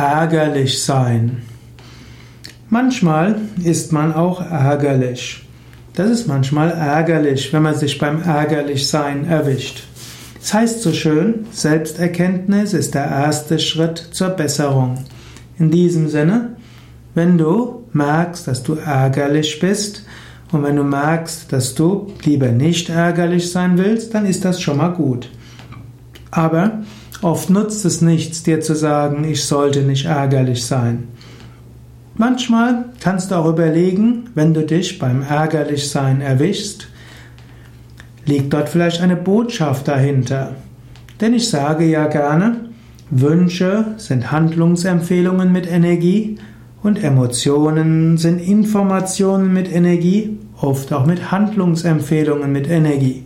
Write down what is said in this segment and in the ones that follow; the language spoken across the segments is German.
ärgerlich sein. Manchmal ist man auch ärgerlich. Das ist manchmal ärgerlich, wenn man sich beim Ärgerlichsein erwischt. Es heißt so schön, Selbsterkenntnis ist der erste Schritt zur Besserung. In diesem Sinne, wenn du merkst, dass du ärgerlich bist und wenn du merkst, dass du lieber nicht ärgerlich sein willst, dann ist das schon mal gut. Aber oft nutzt es nichts, dir zu sagen, ich sollte nicht ärgerlich sein. Manchmal kannst du auch überlegen, wenn du dich beim Ärgerlichsein erwischst, liegt dort vielleicht eine Botschaft dahinter. Denn ich sage ja gerne, Wünsche sind Handlungsempfehlungen mit Energie und Emotionen sind Informationen mit Energie, oft auch mit Handlungsempfehlungen mit Energie.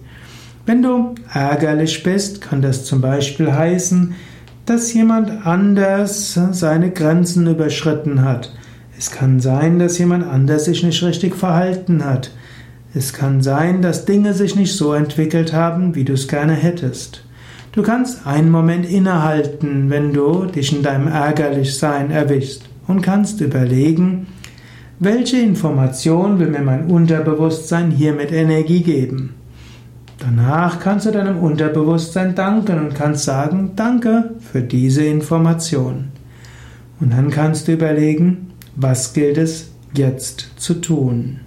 Wenn du ärgerlich bist, kann das zum Beispiel heißen, dass jemand anders seine Grenzen überschritten hat. Es kann sein, dass jemand anders sich nicht richtig verhalten hat. Es kann sein, dass Dinge sich nicht so entwickelt haben, wie du es gerne hättest. Du kannst einen Moment innehalten, wenn du dich in deinem Ärgerlichsein erwischst und kannst überlegen, welche Information will mir mein Unterbewusstsein hier mit Energie geben. Danach kannst du deinem Unterbewusstsein danken und kannst sagen, danke für diese Information. Und dann kannst du überlegen, was gilt es jetzt zu tun.